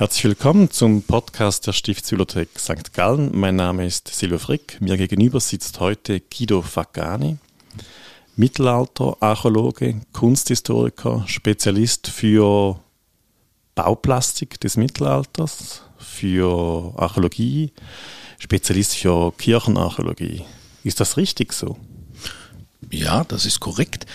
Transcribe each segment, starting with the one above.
Herzlich willkommen zum Podcast der Stiftsbibliothek St. Gallen. Mein Name ist Silvio Frick. Mir gegenüber sitzt heute Guido Fagani, Mittelalter-Archäologe, Kunsthistoriker, Spezialist für Bauplastik des Mittelalters, für Archäologie, Spezialist für Kirchenarchäologie. Ist das richtig so? Ja, das ist korrekt.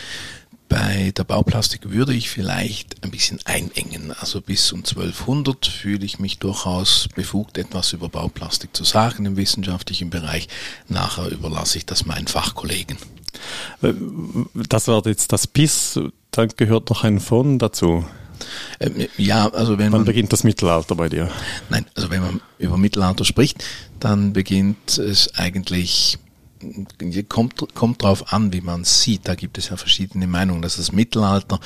Bei der Bauplastik würde ich vielleicht ein bisschen einengen. Also bis um 1200 fühle ich mich durchaus befugt, etwas über Bauplastik zu sagen im wissenschaftlichen Bereich. Nachher überlasse ich das meinen Fachkollegen. Äh, das war jetzt das bis, dann gehört noch ein von dazu. Ähm, ja, also wenn Wann man, beginnt das Mittelalter bei dir? Nein, also wenn man über Mittelalter spricht, dann beginnt es eigentlich kommt, kommt drauf an, wie man sieht. Da gibt es ja verschiedene Meinungen. Das, das Mittelalter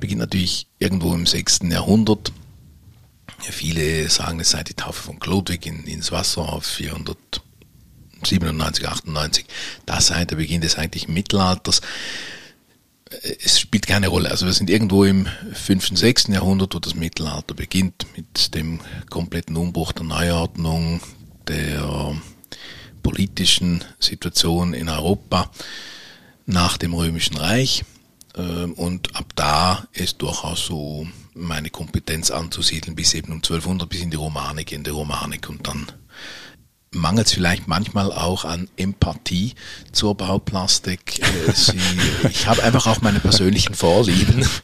beginnt natürlich irgendwo im 6. Jahrhundert. Viele sagen, es sei die Taufe von Chlodwig in, ins Wasser auf 497, 98. Das sei der Beginn des eigentlichen Mittelalters. Es spielt keine Rolle. Also wir sind irgendwo im 5., 6. Jahrhundert, wo das Mittelalter beginnt mit dem kompletten Umbruch der Neuordnung, der politischen Situation in Europa nach dem Römischen Reich. Ähm, und ab da ist durchaus so meine Kompetenz anzusiedeln bis eben um 1200 bis in die Romanik, in der Romanik und dann mangelt es vielleicht manchmal auch an Empathie zur Bauplastik. Äh, sie, ich habe einfach auch meine persönlichen Vorlieben.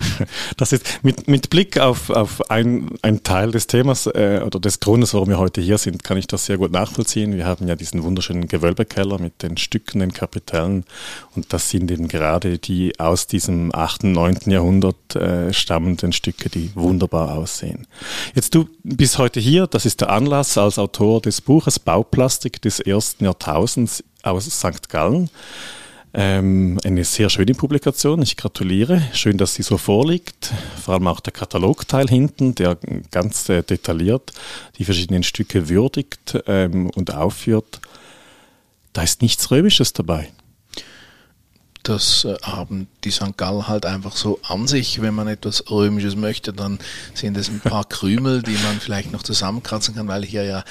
Das ist mit, mit Blick auf, auf ein, Teil des Themas äh, oder des Grundes, warum wir heute hier sind, kann ich das sehr gut nachvollziehen. Wir haben ja diesen wunderschönen Gewölbekeller mit den Stücken, den Kapitellen und das sind eben gerade die aus diesem 8., 9. Jahrhundert äh, stammenden Stücke, die wunderbar aussehen. Jetzt du bist heute hier, das ist der Anlass als Autor des Buches Bauplastik Bauplastik des ersten Jahrtausends aus St. Gallen. Ähm, eine sehr schöne Publikation. Ich gratuliere. Schön, dass sie so vorliegt. Vor allem auch der Katalogteil hinten, der ganz äh, detailliert die verschiedenen Stücke würdigt ähm, und aufführt. Da ist nichts Römisches dabei. Das äh, haben die St. Gall halt einfach so an sich. Wenn man etwas Römisches möchte, dann sind es ein paar Krümel, die man vielleicht noch zusammenkratzen kann, weil hier ja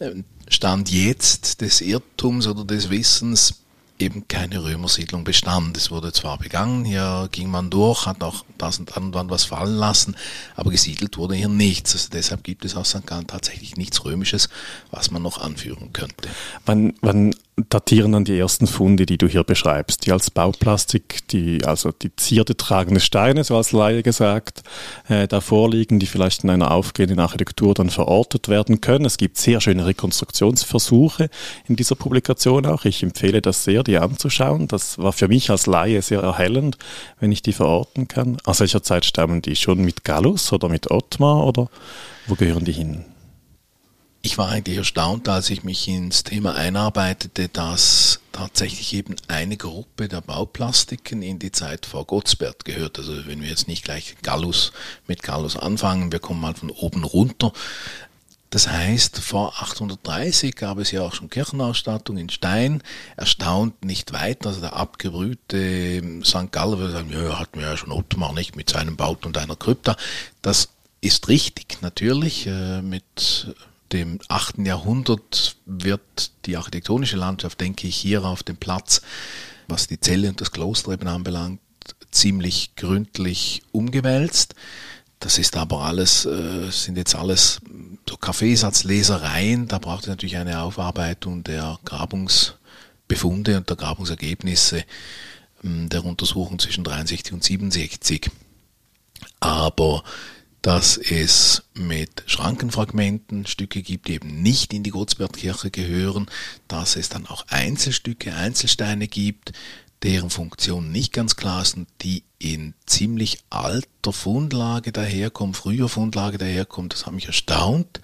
äh, Stand jetzt des Irrtums oder des Wissens eben keine Römersiedlung bestand. Es wurde zwar begangen, hier ging man durch, hat auch das und dann was fallen lassen, aber gesiedelt wurde hier nichts. Also deshalb gibt es aus St. Gallen tatsächlich nichts Römisches, was man noch anführen könnte. Wann, wann datieren dann die ersten Funde, die du hier beschreibst, die als Bauplastik, die also die Zierde tragende Steine, so als Laie gesagt, äh, da vorliegen, die vielleicht in einer aufgehenden Architektur dann verortet werden können. Es gibt sehr schöne Rekonstruktionsversuche in dieser Publikation auch. Ich empfehle das sehr, die anzuschauen. Das war für mich als Laie sehr erhellend, wenn ich die verorten kann. Aus welcher Zeit stammen die? Schon mit Gallus oder mit Ottmar oder wo gehören die hin? Ich war eigentlich erstaunt, als ich mich ins Thema einarbeitete, dass tatsächlich eben eine Gruppe der Bauplastiken in die Zeit vor Gottsbert gehört. Also wenn wir jetzt nicht gleich Gallus mit Gallus anfangen, wir kommen mal von oben runter. Das heißt, vor 830 gab es ja auch schon Kirchenausstattung in Stein, erstaunt nicht weit, also der abgebrühte St. Galler würde sagen, ja, hatten wir ja schon Ottmar nicht mit seinem Baut und einer Krypta. Das ist richtig, natürlich, äh, mit dem 8. Jahrhundert wird die architektonische Landschaft, denke ich, hier auf dem Platz, was die Zelle und das Kloster eben anbelangt, ziemlich gründlich umgewälzt. Das ist aber alles, äh, sind jetzt alles so Kaffeesatzlesereien. Da braucht es natürlich eine Aufarbeitung der Grabungsbefunde und der Grabungsergebnisse ähm, der Untersuchung zwischen 63 und 67. Aber dass es mit Schrankenfragmenten Stücke gibt, die eben nicht in die Gottsbergkirche gehören, dass es dann auch Einzelstücke, Einzelsteine gibt, deren Funktion nicht ganz klar ist und die in ziemlich alter Fundlage daherkommen, früher Fundlage daherkommen, das hat mich erstaunt.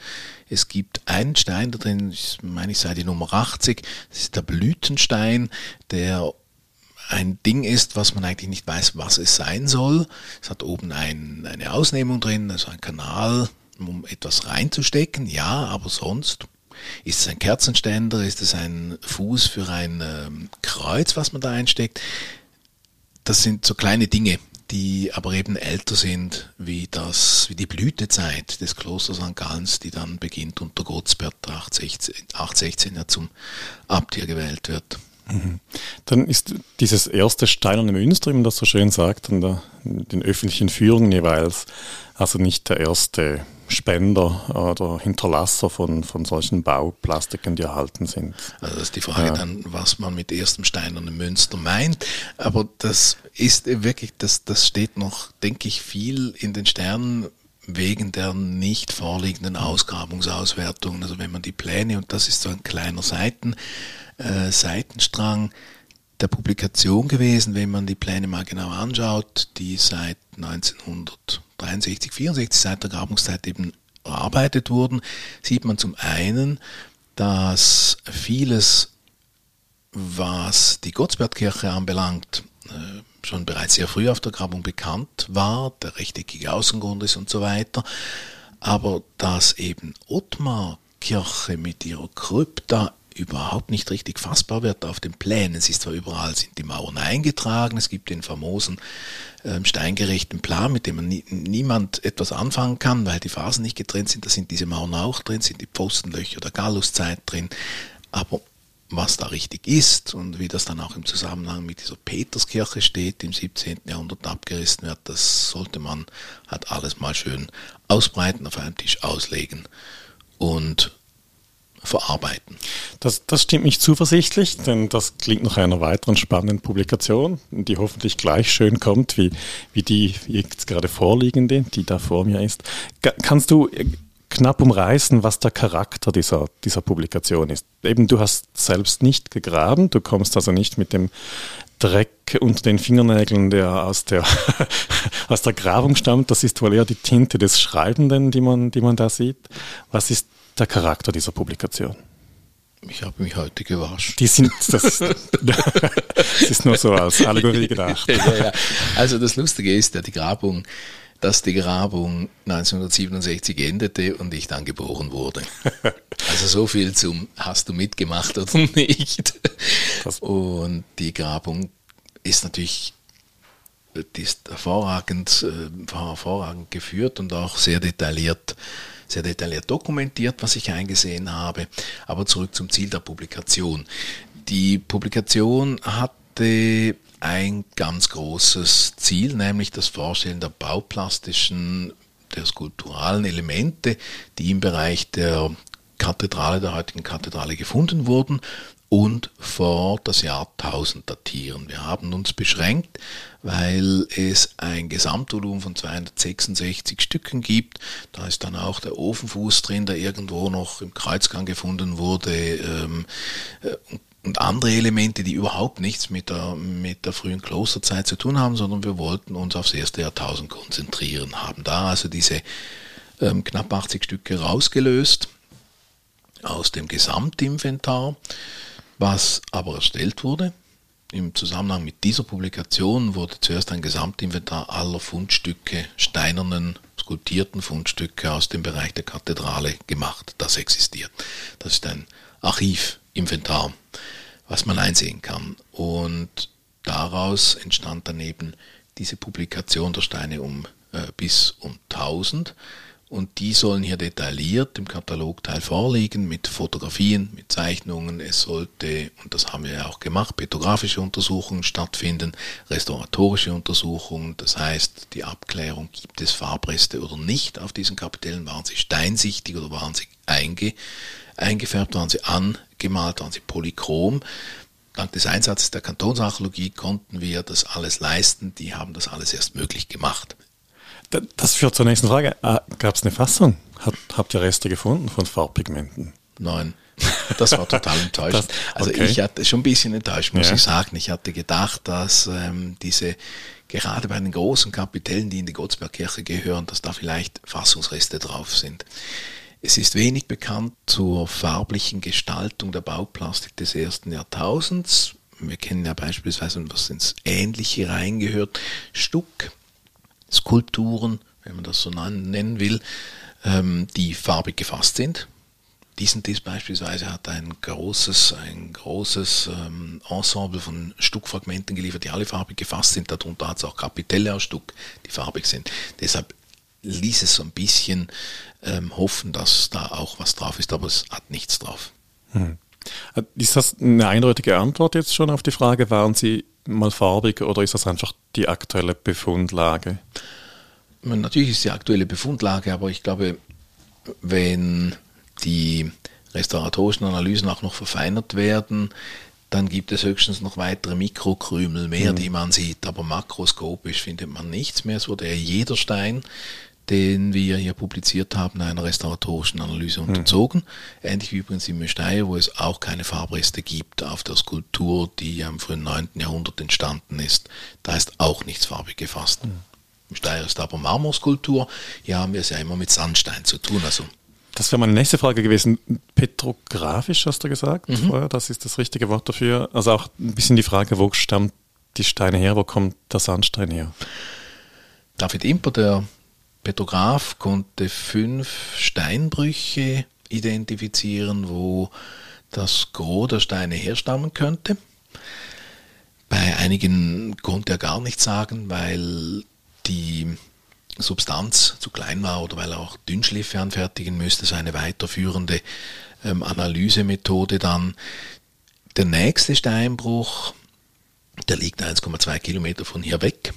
Es gibt einen Stein da drin, ich meine ich sei die Nummer 80, das ist der Blütenstein, der ein Ding ist, was man eigentlich nicht weiß, was es sein soll. Es hat oben ein, eine Ausnehmung drin, also ein Kanal, um etwas reinzustecken, ja, aber sonst ist es ein Kerzenständer, ist es ein Fuß für ein ähm, Kreuz, was man da einsteckt. Das sind so kleine Dinge, die aber eben älter sind wie das, wie die Blütezeit des Klosters St. Gallens, die dann beginnt unter Gottsbert 816, 816 ja zum Abt hier gewählt wird. Dann ist dieses erste steinerne Münster, wie man das so schön sagt, an der, den öffentlichen Führungen jeweils, also nicht der erste Spender oder Hinterlasser von, von solchen Bauplastiken, die erhalten sind. Also das ist die Frage ja. dann, was man mit erstem steinernen Münster meint. Aber das ist wirklich, das, das steht noch, denke ich, viel in den Sternen wegen der nicht vorliegenden Ausgrabungsauswertungen. Also wenn man die Pläne, und das ist so ein kleiner Seiten, äh, Seitenstrang der Publikation gewesen, wenn man die Pläne mal genau anschaut, die seit 1963, 64, seit der Grabungszeit eben erarbeitet wurden, sieht man zum einen, dass vieles, was die Gottsbergkirche anbelangt, äh, schon bereits sehr früh auf der Grabung bekannt war, der rechteckige Außengrund ist und so weiter, aber dass eben Ottmar Kirche mit ihrer Krypta überhaupt nicht richtig fassbar wird auf den Plänen. Es ist zwar überall sind die Mauern eingetragen, es gibt den famosen ähm, steingerechten Plan, mit dem man nie, niemand etwas anfangen kann, weil die Phasen nicht getrennt sind. Da sind diese Mauern auch drin, sind die Pfostenlöcher der Galluszeit drin. Aber was da richtig ist und wie das dann auch im Zusammenhang mit dieser Peterskirche steht, im 17. Jahrhundert abgerissen wird, das sollte man halt alles mal schön ausbreiten, auf einem Tisch auslegen und verarbeiten. Das, das stimmt mich zuversichtlich, denn das klingt nach einer weiteren spannenden Publikation, die hoffentlich gleich schön kommt wie, wie die jetzt gerade vorliegende, die da vor mir ist. Kannst du äh, knapp umreißen, was der Charakter dieser, dieser Publikation ist? Eben, du hast selbst nicht gegraben, du kommst also nicht mit dem Dreck unter den Fingernägeln, der aus der, aus der Grabung stammt. Das ist wohl eher die Tinte des Schreibenden, die man, die man da sieht. Was ist der Charakter dieser Publikation? Ich habe mich heute gewaschen. Die sind, das, das ist nur so als Allegorie gedacht. Ja, ja. Also das Lustige ist ja die Grabung, dass die Grabung 1967 endete und ich dann geboren wurde. Also so viel zum hast du mitgemacht oder nicht. Und die Grabung ist natürlich die ist hervorragend, äh, hervorragend geführt und auch sehr detailliert sehr detailliert dokumentiert, was ich eingesehen habe. Aber zurück zum Ziel der Publikation. Die Publikation hatte ein ganz großes Ziel, nämlich das Vorstellen der bauplastischen, der skulpturalen Elemente, die im Bereich der Kathedrale, der heutigen Kathedrale gefunden wurden und vor das Jahr 1000 datieren. Wir haben uns beschränkt, weil es ein Gesamtvolumen von 266 Stücken gibt. Da ist dann auch der Ofenfuß drin, der irgendwo noch im Kreuzgang gefunden wurde ähm, äh, und andere Elemente, die überhaupt nichts mit der, mit der frühen Klosterzeit zu tun haben, sondern wir wollten uns aufs erste Jahrtausend konzentrieren, haben da also diese ähm, knapp 80 Stücke rausgelöst aus dem Gesamtinventar was aber erstellt wurde. Im Zusammenhang mit dieser Publikation wurde zuerst ein Gesamtinventar aller Fundstücke, steinernen, skulptierten Fundstücke aus dem Bereich der Kathedrale gemacht. Das existiert. Das ist ein Archivinventar, was man einsehen kann. Und daraus entstand dann eben diese Publikation der Steine um äh, bis um 1000 und die sollen hier detailliert im Katalogteil vorliegen mit Fotografien, mit Zeichnungen. Es sollte, und das haben wir ja auch gemacht, petrografische Untersuchungen stattfinden, restauratorische Untersuchungen. Das heißt, die Abklärung, gibt es Farbreste oder nicht auf diesen Kapitellen, waren sie steinsichtig oder waren sie einge, eingefärbt, waren sie angemalt, waren sie polychrom. Dank des Einsatzes der Kantonsarchäologie konnten wir das alles leisten. Die haben das alles erst möglich gemacht. Das führt zur nächsten Frage. Ah, Gab es eine Fassung? Hat, habt ihr Reste gefunden von Farbpigmenten? Nein. Das war total enttäuschend. Also okay. ich hatte schon ein bisschen enttäuscht, muss ja. ich sagen. Ich hatte gedacht, dass ähm, diese, gerade bei den großen Kapitellen, die in die Gottsbergkirche gehören, dass da vielleicht Fassungsreste drauf sind. Es ist wenig bekannt zur farblichen Gestaltung der Bauplastik des ersten Jahrtausends. Wir kennen ja beispielsweise, was ins Ähnliche reingehört, Stuck, Skulpturen, wenn man das so nennen will, ähm, die farbig gefasst sind. Diesentis beispielsweise hat ein großes, ein großes ähm, Ensemble von Stuckfragmenten geliefert, die alle farbig gefasst sind. Darunter hat es auch Kapitelle aus Stuck, die farbig sind. Deshalb ließ es so ein bisschen ähm, hoffen, dass da auch was drauf ist, aber es hat nichts drauf. Hm. Ist das eine eindeutige Antwort jetzt schon auf die Frage, waren Sie mal farbig oder ist das einfach die aktuelle Befundlage? Natürlich ist die aktuelle Befundlage, aber ich glaube, wenn die restauratorischen Analysen auch noch verfeinert werden, dann gibt es höchstens noch weitere Mikrokrümel mehr, mhm. die man sieht, aber makroskopisch findet man nichts mehr. Es wurde ja jeder Stein, den wir hier publiziert haben, einer restauratorischen Analyse mhm. unterzogen. Mhm. Ähnlich wie übrigens im Steyr, wo es auch keine Farbreste gibt auf der Skulptur, die im frühen 9. Jahrhundert entstanden ist. Da ist auch nichts farbig gefasst. Mhm. Im Steyr ist aber Marmorskulptur. Hier haben wir es ja immer mit Sandstein zu tun. Also das wäre meine nächste Frage gewesen. Petrografisch hast du gesagt mhm. vorher, das ist das richtige Wort dafür. Also auch ein bisschen die Frage, wo stammt die Steine her, wo kommt der Sandstein her? David Imper, der Petrograph, konnte fünf Steinbrüche identifizieren, wo das Gros der Steine herstammen könnte. Bei einigen konnte er gar nichts sagen, weil die Substanz zu klein war oder weil er auch Dünnschliffe anfertigen müsste, so eine weiterführende ähm, Analysemethode dann. Der nächste Steinbruch, der liegt 1,2 Kilometer von hier weg,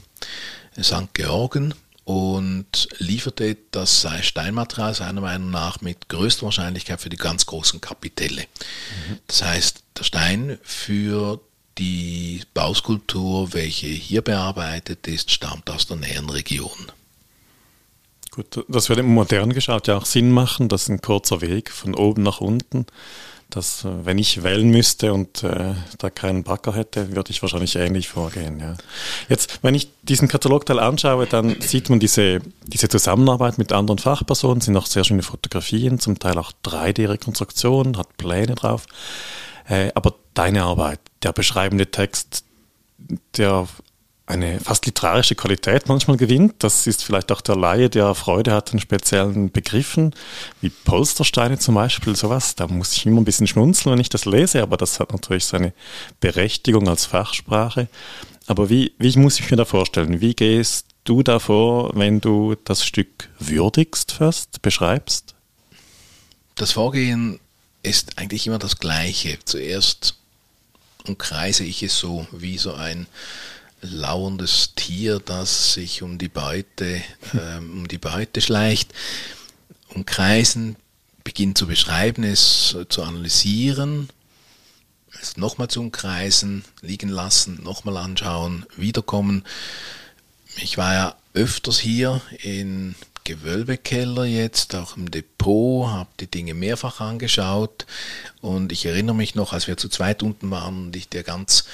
St. Georgen und lieferte das Steinmaterial seiner Meinung nach mit größter Wahrscheinlichkeit für die ganz großen Kapitelle. Mhm. Das heißt, der Stein für die Bauskulptur, welche hier bearbeitet ist, stammt aus der näheren Region. Gut, das würde im Modernen geschaut ja auch Sinn machen. Das ist ein kurzer Weg von oben nach unten. Das, äh, wenn ich wählen müsste und äh, da keinen Bagger hätte, würde ich wahrscheinlich ähnlich vorgehen. Ja. Jetzt, wenn ich diesen Katalogteil anschaue, dann sieht man diese, diese Zusammenarbeit mit anderen Fachpersonen, sind auch sehr schöne Fotografien, zum Teil auch 3D-Rekonstruktionen, hat Pläne drauf. Äh, aber deine Arbeit, der beschreibende Text, der eine fast literarische Qualität manchmal gewinnt. Das ist vielleicht auch der Laie, der Freude hat an speziellen Begriffen, wie Polstersteine zum Beispiel, sowas. Da muss ich immer ein bisschen schmunzeln, wenn ich das lese, aber das hat natürlich seine Berechtigung als Fachsprache. Aber wie, wie muss ich mir da vorstellen? Wie gehst du da vor, wenn du das Stück würdigst fast, beschreibst? Das Vorgehen ist eigentlich immer das gleiche. Zuerst umkreise ich es so wie so ein lauerndes Tier, das sich um die Beute, ähm, um die Beute schleicht, umkreisen, beginnt zu beschreiben, es zu analysieren, es nochmal zu umkreisen, liegen lassen, nochmal anschauen, wiederkommen. Ich war ja öfters hier in Gewölbekeller jetzt, auch im Depot, habe die Dinge mehrfach angeschaut und ich erinnere mich noch, als wir zu zweit unten waren und ich dir ganz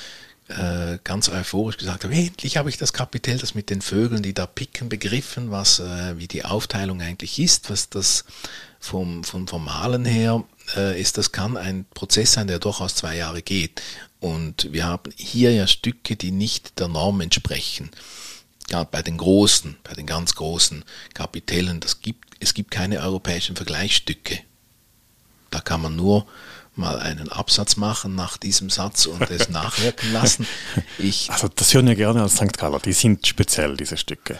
äh, ganz euphorisch gesagt habe, endlich habe ich das Kapitel, das mit den Vögeln, die da picken, begriffen, was, äh, wie die Aufteilung eigentlich ist, was das vom, vom Formalen her äh, ist. Das kann ein Prozess sein, der durchaus zwei Jahre geht. Und wir haben hier ja Stücke, die nicht der Norm entsprechen. Ja, bei den großen, bei den ganz großen Kapitellen, das gibt, es gibt keine europäischen Vergleichsstücke. Da kann man nur mal einen Absatz machen nach diesem Satz und es nachwirken lassen. Ich, also das hören wir gerne als St. Galler, die sind speziell, diese Stücke.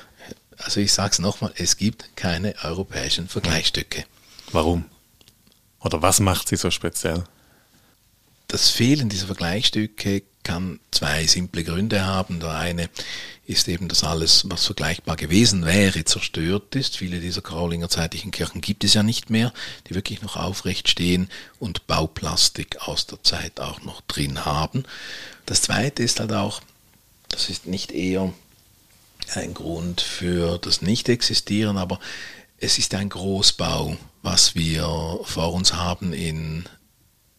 Also ich sage es nochmal, es gibt keine europäischen Vergleichsstücke. Warum? Oder was macht sie so speziell? Das Fehlen dieser Vergleichsstücke kann zwei simple Gründe haben. Der eine ist eben, dass alles, was vergleichbar gewesen wäre, zerstört ist. Viele dieser Karolinger zeitlichen Kirchen gibt es ja nicht mehr, die wirklich noch aufrecht stehen und Bauplastik aus der Zeit auch noch drin haben. Das zweite ist halt auch, das ist nicht eher ein Grund für das Nicht-Existieren, aber es ist ein Großbau, was wir vor uns haben in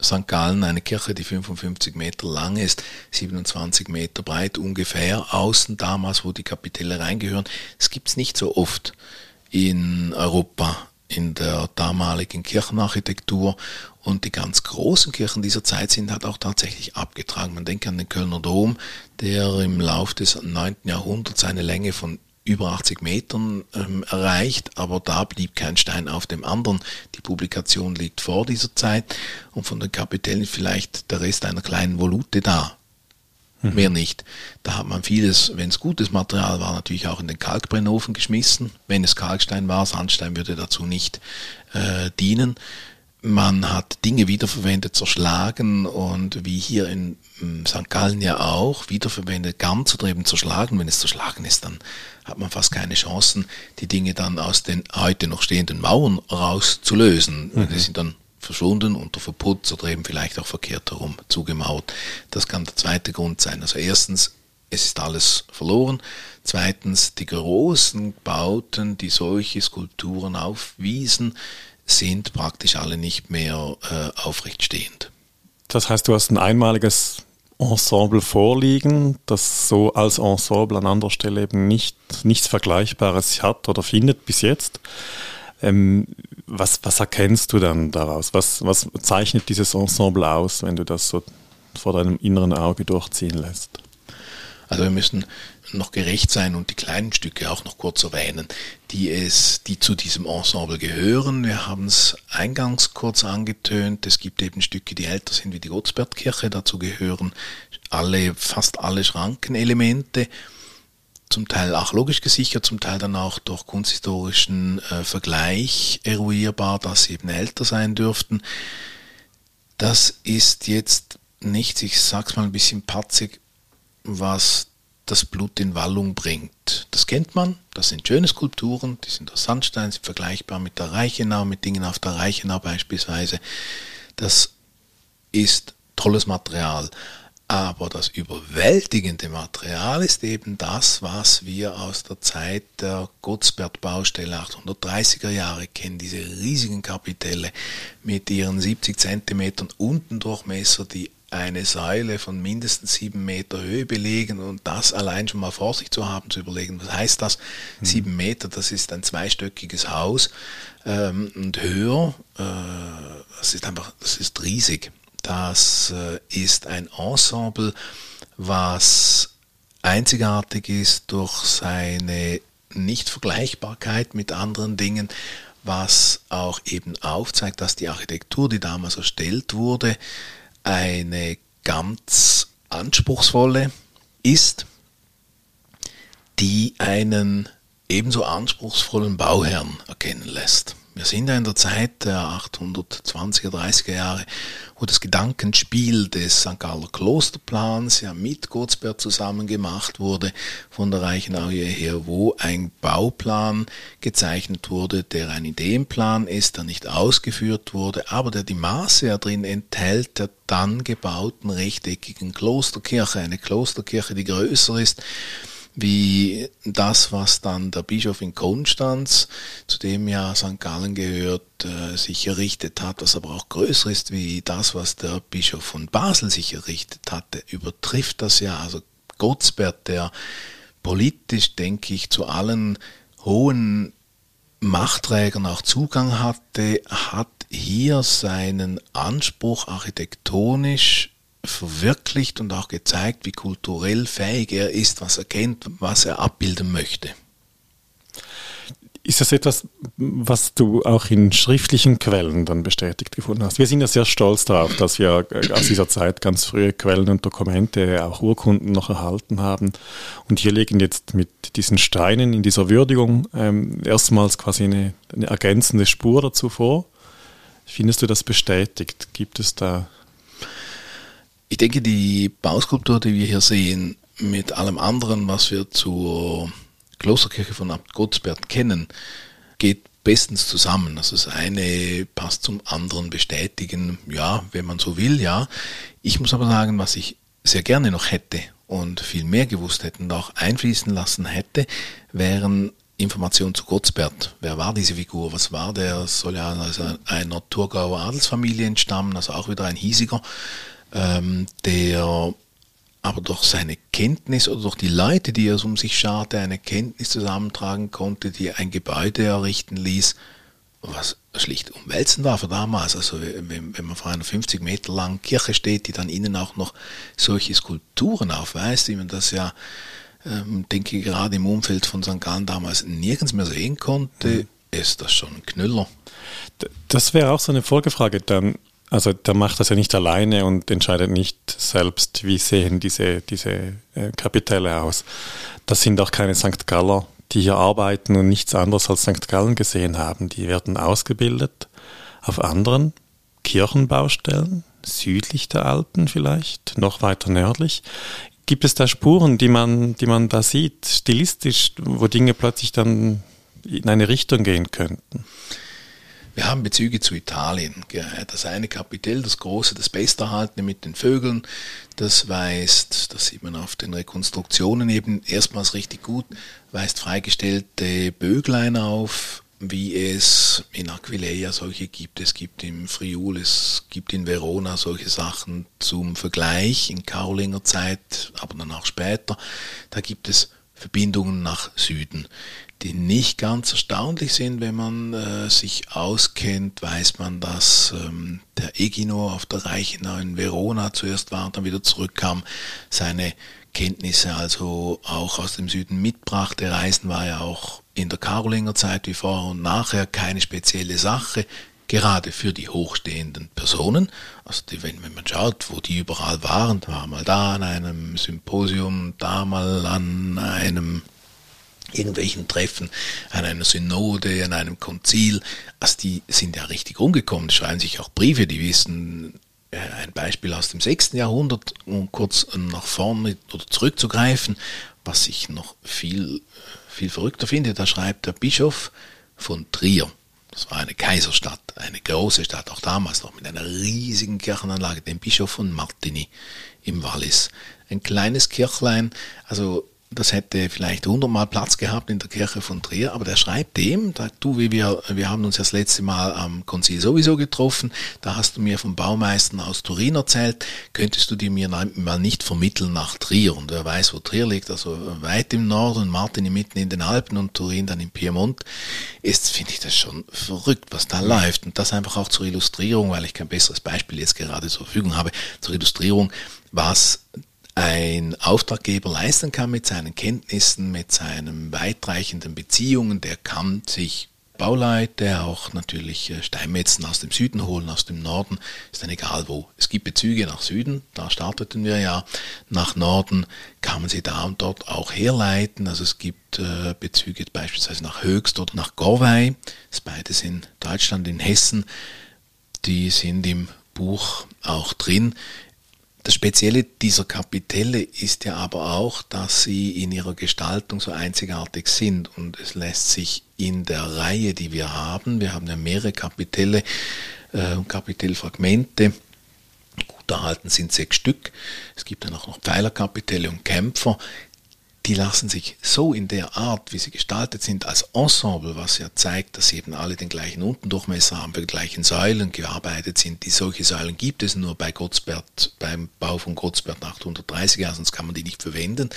St. Gallen, eine Kirche, die 55 Meter lang ist, 27 Meter breit ungefähr, außen damals, wo die Kapitelle reingehören. Es gibt es nicht so oft in Europa in der damaligen Kirchenarchitektur und die ganz großen Kirchen dieser Zeit sind halt auch tatsächlich abgetragen. Man denkt an den Kölner Dom, der im Lauf des 9. Jahrhunderts eine Länge von über 80 Metern ähm, erreicht, aber da blieb kein Stein auf dem anderen. Die Publikation liegt vor dieser Zeit und von den Kapitellen vielleicht der Rest einer kleinen Volute da. Mhm. Mehr nicht. Da hat man vieles, wenn es gutes Material war, natürlich auch in den Kalkbrennofen geschmissen. Wenn es Kalkstein war, Sandstein würde dazu nicht äh, dienen. Man hat Dinge wiederverwendet, zerschlagen und wie hier in St. Gallen ja auch, wiederverwendet, ganz oder eben zerschlagen. Wenn es zerschlagen ist, dann hat man fast keine Chancen, die Dinge dann aus den heute noch stehenden Mauern rauszulösen. Mhm. Die sind dann verschwunden unter Verputz oder eben vielleicht auch verkehrt herum zugemauert. Das kann der zweite Grund sein. Also erstens, es ist alles verloren. Zweitens, die großen Bauten, die solche Skulpturen aufwiesen, sind praktisch alle nicht mehr äh, aufrecht stehend. Das heißt, du hast ein einmaliges Ensemble vorliegen, das so als Ensemble an anderer Stelle eben nicht, nichts Vergleichbares hat oder findet bis jetzt. Ähm, was, was erkennst du dann daraus? Was, was zeichnet dieses Ensemble aus, wenn du das so vor deinem inneren Auge durchziehen lässt? Also wir müssen noch gerecht sein und die kleinen Stücke auch noch kurz erwähnen, die es, die zu diesem Ensemble gehören. Wir haben es eingangs kurz angetönt. Es gibt eben Stücke, die älter sind wie die Gottsbergkirche. Dazu gehören alle, fast alle Schrankenelemente. Zum Teil archäologisch gesichert, zum Teil dann auch durch kunsthistorischen äh, Vergleich eruierbar, dass sie eben älter sein dürften. Das ist jetzt nichts, ich sag's mal ein bisschen patzig, was das Blut in Wallung bringt. Das kennt man, das sind schöne Skulpturen, die sind aus Sandstein, sind vergleichbar mit der Reichenau, mit Dingen auf der Reichenau beispielsweise. Das ist tolles Material. Aber das überwältigende Material ist eben das, was wir aus der Zeit der Gottsbert-Baustelle 830er Jahre kennen, diese riesigen Kapitelle mit ihren 70 Zentimetern Untendurchmesser, die eine Säule von mindestens sieben Meter Höhe belegen und das allein schon mal vor sich zu haben, zu überlegen, was heißt das? Mhm. Sieben Meter, das ist ein zweistöckiges Haus ähm, und höher, äh, das ist einfach, das ist riesig. Das äh, ist ein Ensemble, was einzigartig ist durch seine Nichtvergleichbarkeit mit anderen Dingen, was auch eben aufzeigt, dass die Architektur, die damals erstellt wurde, eine ganz anspruchsvolle ist, die einen ebenso anspruchsvollen Bauherrn erkennen lässt. Wir sind ja in der Zeit der 820er, 30er Jahre, wo das Gedankenspiel des St. Galler Klosterplans ja mit Gottsberg zusammen gemacht wurde von der Reichenau hierher, wo ein Bauplan gezeichnet wurde, der ein Ideenplan ist, der nicht ausgeführt wurde, aber der die Maße ja drin enthält der dann gebauten rechteckigen Klosterkirche, eine Klosterkirche, die größer ist wie das, was dann der Bischof in Konstanz, zu dem ja St. Gallen gehört, äh, sich errichtet hat, was aber auch größer ist wie das, was der Bischof von Basel sich errichtet hatte, übertrifft das ja. Also Gottsbert, der politisch, denke ich, zu allen hohen Machtträgern auch Zugang hatte, hat hier seinen Anspruch architektonisch verwirklicht und auch gezeigt, wie kulturell fähig er ist, was er kennt, was er abbilden möchte. Ist das etwas, was du auch in schriftlichen Quellen dann bestätigt gefunden hast? Wir sind ja sehr stolz darauf, dass wir aus dieser Zeit ganz frühe Quellen und Dokumente, auch Urkunden noch erhalten haben. Und hier liegen jetzt mit diesen Steinen in dieser Würdigung ähm, erstmals quasi eine, eine ergänzende Spur dazu vor. Findest du das bestätigt? Gibt es da ich denke, die Bauskulptur, die wir hier sehen, mit allem anderen, was wir zur Klosterkirche von Abt Gottsbert kennen, geht bestens zusammen. Also das eine passt zum anderen bestätigen, ja, wenn man so will, ja. Ich muss aber sagen, was ich sehr gerne noch hätte und viel mehr gewusst hätte und auch einfließen lassen hätte, wären Informationen zu Gottsbert. Wer war diese Figur? Was war der? Soll ja aus einer Thurgauer Adelsfamilie entstammen, also auch wieder ein hiesiger ähm, der aber durch seine Kenntnis oder durch die Leute, die er um sich scharte, eine Kenntnis zusammentragen konnte, die ein Gebäude errichten ließ, was schlicht umwälzend war für damals. Also wenn, wenn man vor einer 50 Meter langen Kirche steht, die dann innen auch noch solche Skulpturen aufweist, wie man das ja ähm, denke gerade im Umfeld von St. Gallen damals nirgends mehr sehen konnte, mhm. ist das schon ein Knüller. Das wäre auch so eine Folgefrage dann. Also der macht das ja nicht alleine und entscheidet nicht selbst, wie sehen diese, diese äh, Kapitelle aus. Das sind auch keine St. Galler, die hier arbeiten und nichts anderes als St. Gallen gesehen haben. Die werden ausgebildet auf anderen Kirchenbaustellen, südlich der Alpen vielleicht, noch weiter nördlich. Gibt es da Spuren, die man, die man da sieht, stilistisch, wo Dinge plötzlich dann in eine Richtung gehen könnten? Wir haben Bezüge zu Italien. Das eine Kapitell, das große, das Besterhaltene mit den Vögeln, das weist, das sieht man auf den Rekonstruktionen eben erstmals richtig gut, weist freigestellte Böglein auf, wie es in Aquileia solche gibt. Es gibt im Friul, es gibt in Verona solche Sachen zum Vergleich in Karolinger Zeit, aber dann auch später. Da gibt es Verbindungen nach Süden die nicht ganz erstaunlich sind. Wenn man äh, sich auskennt, weiß man, dass ähm, der Egino auf der Reichenau in Verona zuerst war und dann wieder zurückkam, seine Kenntnisse also auch aus dem Süden mitbrachte. Reisen war ja auch in der Karolinger Zeit wie vorher und nachher keine spezielle Sache, gerade für die hochstehenden Personen. Also die, wenn, wenn man schaut, wo die überall waren, war mal da an einem Symposium, da mal an einem irgendwelchen Treffen, an einer Synode, an einem Konzil. Also die sind ja richtig umgekommen, schreiben sich auch Briefe, die wissen, äh, ein Beispiel aus dem 6. Jahrhundert, um kurz nach vorne oder zurückzugreifen, was ich noch viel, viel verrückter finde, da schreibt der Bischof von Trier. Das war eine Kaiserstadt, eine große Stadt, auch damals noch mit einer riesigen Kirchenanlage, den Bischof von Martini im Wallis. Ein kleines Kirchlein, also das hätte vielleicht hundertmal Platz gehabt in der Kirche von Trier, aber der schreibt dem, sagt, du, wie wir, wir haben uns das letzte Mal am Konzil sowieso getroffen, da hast du mir vom Baumeister aus Turin erzählt, könntest du dir mir mal nicht vermitteln nach Trier? Und wer weiß, wo Trier liegt, also weit im Norden, Martin mitten in den Alpen und Turin dann im Piemont, ist, finde ich das schon verrückt, was da läuft. Und das einfach auch zur Illustrierung, weil ich kein besseres Beispiel jetzt gerade zur Verfügung habe, zur Illustrierung, was ein Auftraggeber leisten kann mit seinen Kenntnissen, mit seinen weitreichenden Beziehungen, der kann sich Bauleute, auch natürlich äh, Steinmetzen aus dem Süden holen, aus dem Norden, ist dann egal wo. Es gibt Bezüge nach Süden, da starteten wir ja. Nach Norden kann man sie da und dort auch herleiten. Also es gibt äh, Bezüge beispielsweise nach Höchst oder nach Gorwei. Das beides in Deutschland, in Hessen. Die sind im Buch auch drin. Das Spezielle dieser Kapitelle ist ja aber auch, dass sie in ihrer Gestaltung so einzigartig sind. Und es lässt sich in der Reihe, die wir haben, wir haben ja mehrere Kapitelle äh, und Kapitellfragmente, gut erhalten sind sechs Stück, es gibt dann auch noch Pfeilerkapitelle und Kämpfer, die lassen sich so in der Art, wie sie gestaltet sind, als Ensemble, was ja zeigt, dass sie eben alle den gleichen Unterdurchmesser haben, die gleichen Säulen gearbeitet sind. Die solche Säulen gibt es nur bei Gottsbert, beim Bau von Gottsbert 830 Jahre, sonst kann man die nicht verwenden.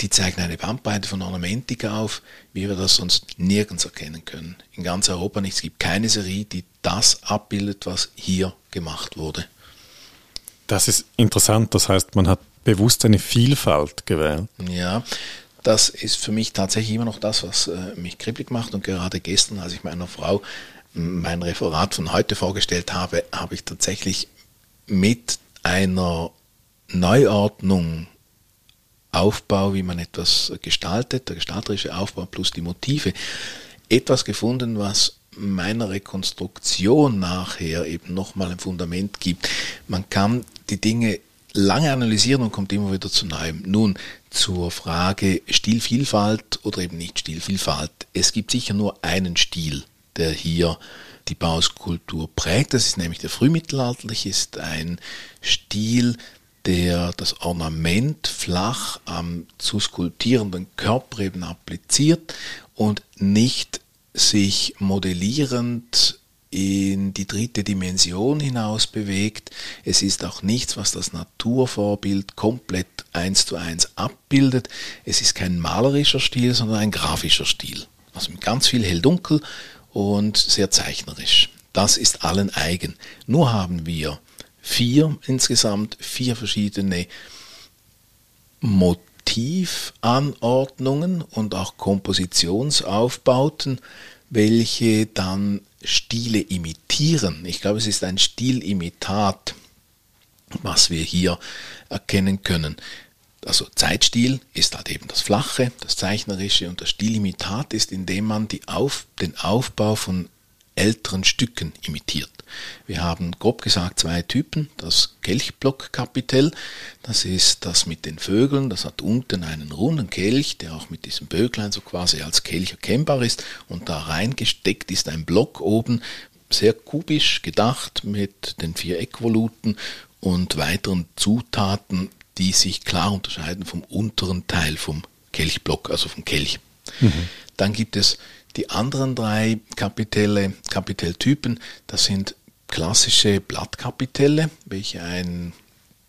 Die zeigen eine Bandbreite von Ornamentik auf, wie wir das sonst nirgends erkennen können. In ganz Europa nicht. Es gibt keine Serie, die das abbildet, was hier gemacht wurde. Das ist interessant. Das heißt, man hat bewusst eine Vielfalt gewählt. Ja, das ist für mich tatsächlich immer noch das, was äh, mich kribbelig macht. Und gerade gestern, als ich meiner Frau mein Referat von heute vorgestellt habe, habe ich tatsächlich mit einer Neuordnung Aufbau, wie man etwas gestaltet, der gestalterische Aufbau plus die Motive, etwas gefunden, was meiner Rekonstruktion nachher eben nochmal ein Fundament gibt. Man kann die Dinge lange analysieren und kommt immer wieder zu neuem. Nun, zur Frage Stilvielfalt oder eben nicht Stilvielfalt. Es gibt sicher nur einen Stil, der hier die Bauskulptur prägt. Das ist nämlich der frühmittelalterliche, ist ein Stil, der das Ornament flach am zu skulptierenden Körper eben appliziert und nicht sich modellierend in die dritte Dimension hinaus bewegt. Es ist auch nichts, was das Naturvorbild komplett eins zu eins abbildet. Es ist kein malerischer Stil, sondern ein grafischer Stil. Also mit ganz viel hell-dunkel und sehr zeichnerisch. Das ist allen eigen. Nur haben wir vier insgesamt, vier verschiedene Motivanordnungen und auch Kompositionsaufbauten, welche dann Stile imitieren. Ich glaube, es ist ein Stilimitat, was wir hier erkennen können. Also Zeitstil ist halt eben das Flache, das Zeichnerische und das Stilimitat ist, indem man Auf, den Aufbau von älteren Stücken imitiert. Wir haben grob gesagt zwei Typen. Das Kelchblockkapitell, das ist das mit den Vögeln, das hat unten einen runden Kelch, der auch mit diesem Böglein so quasi als Kelch erkennbar ist und da reingesteckt ist ein Block oben, sehr kubisch gedacht mit den vier Eckvoluten und weiteren Zutaten, die sich klar unterscheiden vom unteren Teil vom Kelchblock, also vom Kelch. Mhm. Dann gibt es die anderen drei Kapitelle, Kapitelltypen, das sind klassische Blattkapitelle, welche ein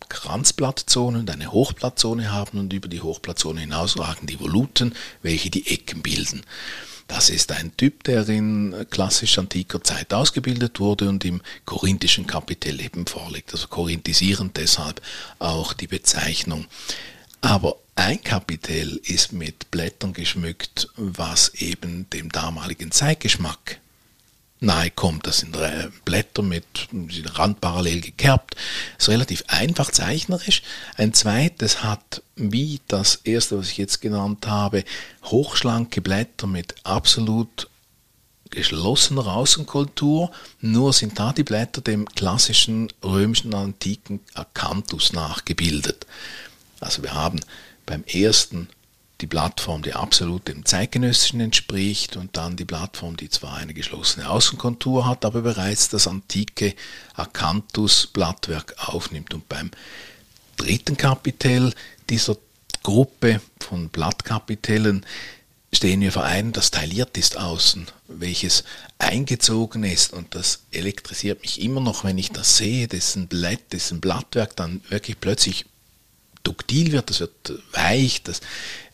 Kranzblattzone und eine Hochblattzone haben und über die Hochblattzone hinaus ragen die Voluten, welche die Ecken bilden. Das ist ein Typ, der in klassisch antiker Zeit ausgebildet wurde und im korinthischen Kapitell eben vorliegt. Also korinthisierend deshalb auch die Bezeichnung. Aber ein Kapitell ist mit Blättern geschmückt, was eben dem damaligen Zeitgeschmack nahe kommt. Das sind äh, Blätter mit randparallel gekerbt. Ist relativ einfach zeichnerisch. Ein zweites hat, wie das erste, was ich jetzt genannt habe, hochschlanke Blätter mit absolut geschlossener Außenkultur, nur sind da die Blätter dem klassischen römischen antiken Akanthus nachgebildet. Also wir haben beim ersten die Plattform, die absolut dem zeitgenössischen entspricht und dann die Plattform, die zwar eine geschlossene Außenkontur hat, aber bereits das antike Akanthus-Blattwerk aufnimmt. Und beim dritten Kapitel dieser Gruppe von Blattkapitellen stehen wir vor einem, das tailliert ist außen, welches eingezogen ist und das elektrisiert mich immer noch, wenn ich das sehe, dessen Blatt, dessen Blattwerk dann wirklich plötzlich duktil wird, das wird weich, das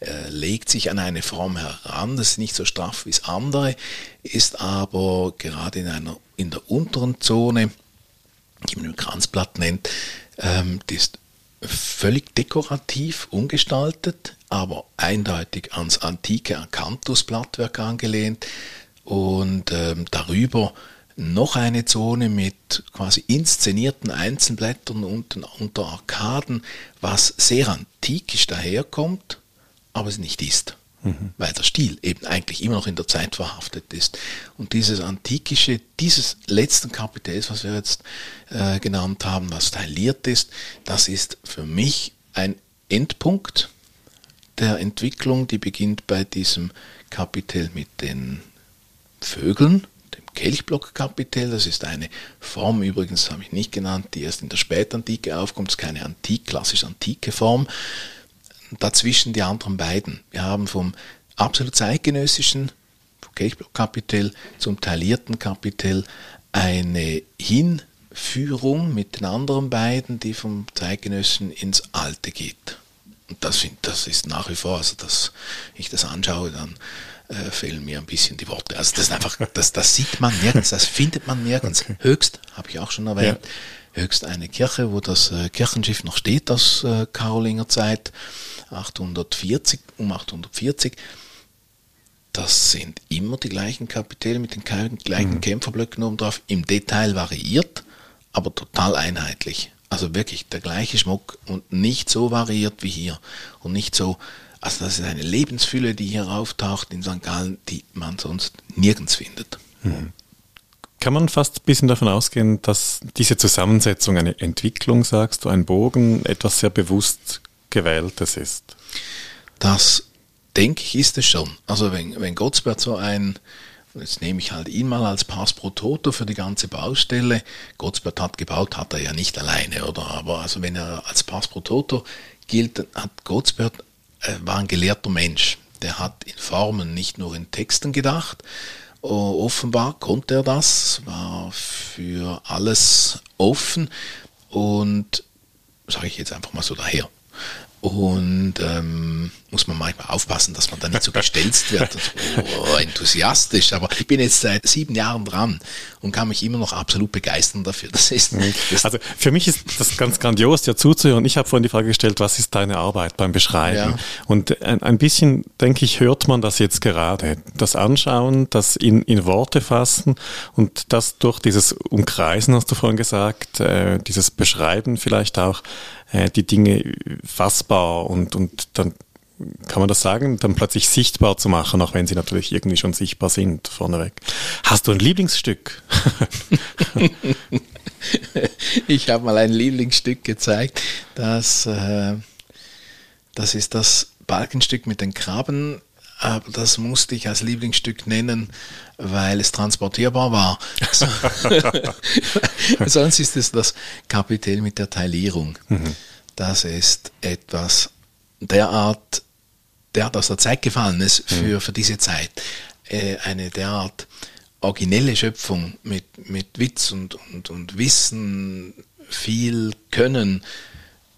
äh, legt sich an eine Form heran, das ist nicht so straff wie das andere, ist aber gerade in einer in der unteren Zone, die man im Kranzblatt nennt, ähm, die ist völlig dekorativ umgestaltet, aber eindeutig ans antike Akanthus-Blattwerk angelehnt. Und ähm, darüber noch eine Zone mit quasi inszenierten Einzelblättern unten unter Arkaden, was sehr antikisch daherkommt, aber es nicht ist. Mhm. Weil der Stil eben eigentlich immer noch in der Zeit verhaftet ist. Und dieses antikische, dieses letzten Kapitels, was wir jetzt äh, genannt haben, was tailliert ist, das ist für mich ein Endpunkt der Entwicklung, die beginnt bei diesem Kapitel mit den Vögeln, Kelchblockkapitell. Das ist eine Form, übrigens habe ich nicht genannt, die erst in der Spätantike aufkommt. Das ist keine antik, klassisch antike Form. Dazwischen die anderen beiden. Wir haben vom absolut zeitgenössischen Kelchblockkapitell zum taillierten Kapitell eine Hinführung mit den anderen beiden, die vom zeitgenössischen ins Alte geht. Und das, das ist nach wie vor, also dass ich das anschaue, dann äh, fehlen mir ein bisschen die Worte. Also das ist einfach, das, das sieht man nirgends, das findet man nirgends. Okay. Höchst, habe ich auch schon erwähnt, ja. höchst eine Kirche, wo das äh, Kirchenschiff noch steht aus äh, Karolinger Zeit, 840, um 840. Das sind immer die gleichen Kapitelle mit den gleichen mhm. Kämpferblöcken oben drauf, im Detail variiert, aber total einheitlich. Also wirklich der gleiche Schmuck und nicht so variiert wie hier und nicht so also das ist eine Lebensfülle, die hier auftaucht in St. Gallen, die man sonst nirgends findet. Mhm. Kann man fast ein bisschen davon ausgehen, dass diese Zusammensetzung eine Entwicklung, sagst du, ein Bogen, etwas sehr bewusst gewähltes ist? Das denke ich ist es schon. Also wenn, wenn Gottsbert so ein, jetzt nehme ich halt ihn mal als Pass pro Toto für die ganze Baustelle. Gottsbert hat gebaut, hat er ja nicht alleine, oder? Aber also wenn er als Pass pro Toto gilt, hat Gottsbert war ein gelehrter Mensch. Der hat in Formen, nicht nur in Texten gedacht. Offenbar konnte er das, war für alles offen und sage ich jetzt einfach mal so daher. Und ähm, muss man manchmal aufpassen, dass man da nicht so gestelzt wird, oh, enthusiastisch. Aber ich bin jetzt seit sieben Jahren dran und kann mich immer noch absolut begeistern dafür. Das ist, mhm. das also für mich ist das ganz grandios, dir zuzuhören. Ich habe vorhin die Frage gestellt, was ist deine Arbeit beim Beschreiben? Ja. Und ein, ein, bisschen, denke ich, hört man das jetzt gerade. Das Anschauen, das in, in Worte fassen und das durch dieses Umkreisen, hast du vorhin gesagt, äh, dieses Beschreiben vielleicht auch, äh, die Dinge fassbar und, und dann kann man das sagen, dann plötzlich sichtbar zu machen, auch wenn sie natürlich irgendwie schon sichtbar sind vorneweg. Hast du ein Lieblingsstück? ich habe mal ein Lieblingsstück gezeigt, das, äh, das ist das Balkenstück mit den Krabben, das musste ich als Lieblingsstück nennen, weil es transportierbar war. Sonst ist es das Kapitel mit der Teilierung. Mhm. Das ist etwas derart derart aus der Zeit gefallen ist für, mhm. für diese Zeit. Äh, eine derart originelle Schöpfung mit, mit Witz und, und, und Wissen, viel Können.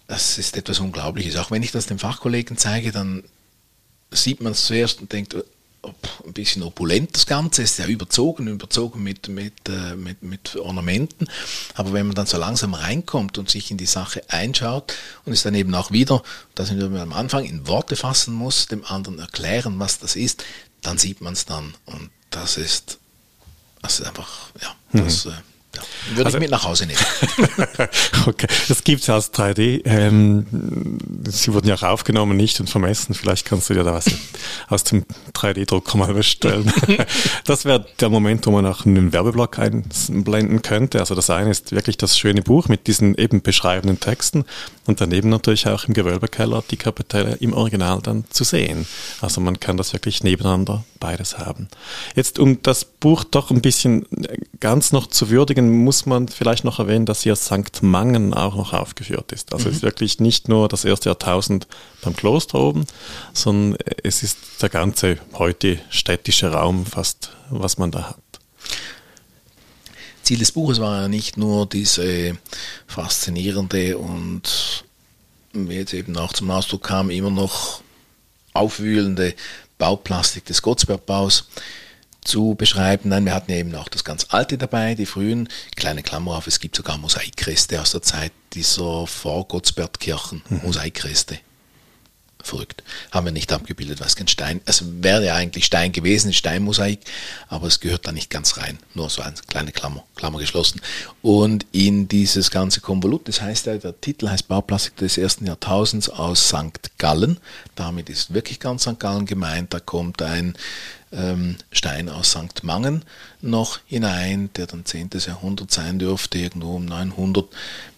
Das ist etwas Unglaubliches. Auch wenn ich das den Fachkollegen zeige, dann sieht man es zuerst und denkt, ein bisschen opulent das Ganze, ist ja überzogen, überzogen mit, mit, äh, mit, mit Ornamenten. Aber wenn man dann so langsam reinkommt und sich in die Sache einschaut und es dann eben auch wieder, da sind wir am Anfang, in Worte fassen muss, dem anderen erklären, was das ist, dann sieht man es dann. Und das ist, das ist einfach, ja, das. Mhm. Äh, ja, würde also, ich mit nach Hause nehmen. okay, das gibt es als 3D. Ähm, sie wurden ja auch aufgenommen, nicht und vermessen. Vielleicht kannst du dir da was aus dem 3D-Drucker mal bestellen. das wäre der Moment, wo man auch einen Werbeblock einblenden könnte. Also das eine ist wirklich das schöne Buch mit diesen eben beschreibenden Texten und daneben natürlich auch im Gewölbekeller die Kapitelle im Original dann zu sehen. Also man kann das wirklich nebeneinander beides haben. Jetzt, um das Buch doch ein bisschen ganz noch zu würdigen, muss man vielleicht noch erwähnen, dass hier St. Mangen auch noch aufgeführt ist. Also mhm. es ist wirklich nicht nur das erste Jahrtausend beim Kloster oben, sondern es ist der ganze heute städtische Raum fast, was man da hat. Ziel des Buches war ja nicht nur diese faszinierende und wie jetzt eben auch zum Ausdruck kam, immer noch aufwühlende Bauplastik des Gottsbergbaus, zu beschreiben. Nein, wir hatten ja eben auch das ganz Alte dabei, die frühen, kleine Klammer auf, es gibt sogar Mosaikreste aus der Zeit dieser Vorgottsbertkirchen, mhm. Mosaikreste verrückt. Haben wir nicht abgebildet, weil es kein Stein, es wäre ja eigentlich Stein gewesen, Steinmosaik, aber es gehört da nicht ganz rein. Nur so eine kleine Klammer, Klammer geschlossen. Und in dieses ganze Konvolut, das heißt ja, der Titel heißt Bauplastik des ersten Jahrtausends aus St. Gallen. Damit ist wirklich ganz St. Gallen gemeint. Da kommt ein ähm, Stein aus St. Mangen noch hinein, der dann 10. Jahrhundert sein dürfte, irgendwo um 900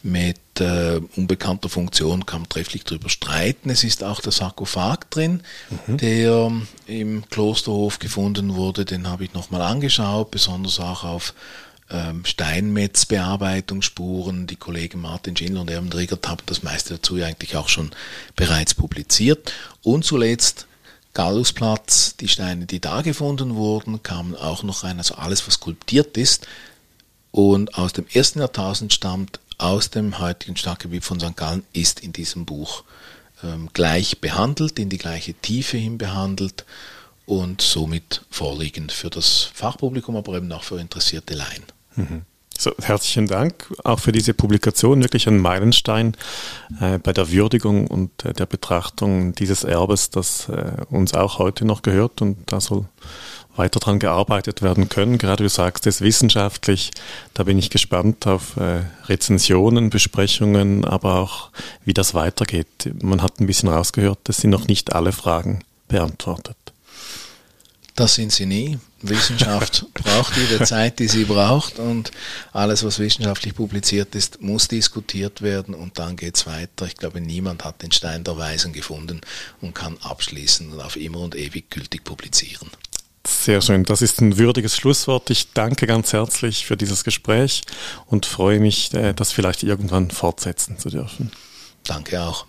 mit äh, unbekannter Funktion, kann man trefflich darüber streiten. Es ist auch der Sarkophag drin, mhm. der im Klosterhof gefunden wurde, den habe ich nochmal angeschaut, besonders auch auf ähm, Steinmetzbearbeitungsspuren. Die Kollegen Martin Schindler und Erwin Riegert haben das meiste dazu eigentlich auch schon bereits publiziert. Und zuletzt Gallusplatz, die Steine, die da gefunden wurden, kamen auch noch rein, also alles, was skulptiert ist. Und aus dem ersten Jahrtausend stammt, aus dem heutigen Stadtgebiet von St. Gallen, ist in diesem Buch ähm, gleich behandelt, in die gleiche Tiefe hin behandelt und somit vorliegend für das Fachpublikum, aber eben auch für interessierte Laien. Mhm. So, herzlichen Dank auch für diese Publikation, wirklich ein Meilenstein äh, bei der Würdigung und äh, der Betrachtung dieses Erbes, das äh, uns auch heute noch gehört und da soll weiter dran gearbeitet werden können. Gerade du sagst es wissenschaftlich, da bin ich gespannt auf äh, Rezensionen, Besprechungen, aber auch wie das weitergeht. Man hat ein bisschen rausgehört, das sind noch nicht alle Fragen beantwortet. Das sind sie nie. Wissenschaft braucht die Zeit, die sie braucht und alles, was wissenschaftlich publiziert ist, muss diskutiert werden und dann geht es weiter. Ich glaube, niemand hat den Stein der Weisen gefunden und kann abschließend und auf immer und ewig gültig publizieren. Sehr schön. Das ist ein würdiges Schlusswort. Ich danke ganz herzlich für dieses Gespräch und freue mich, äh, das vielleicht irgendwann fortsetzen zu dürfen. Danke auch.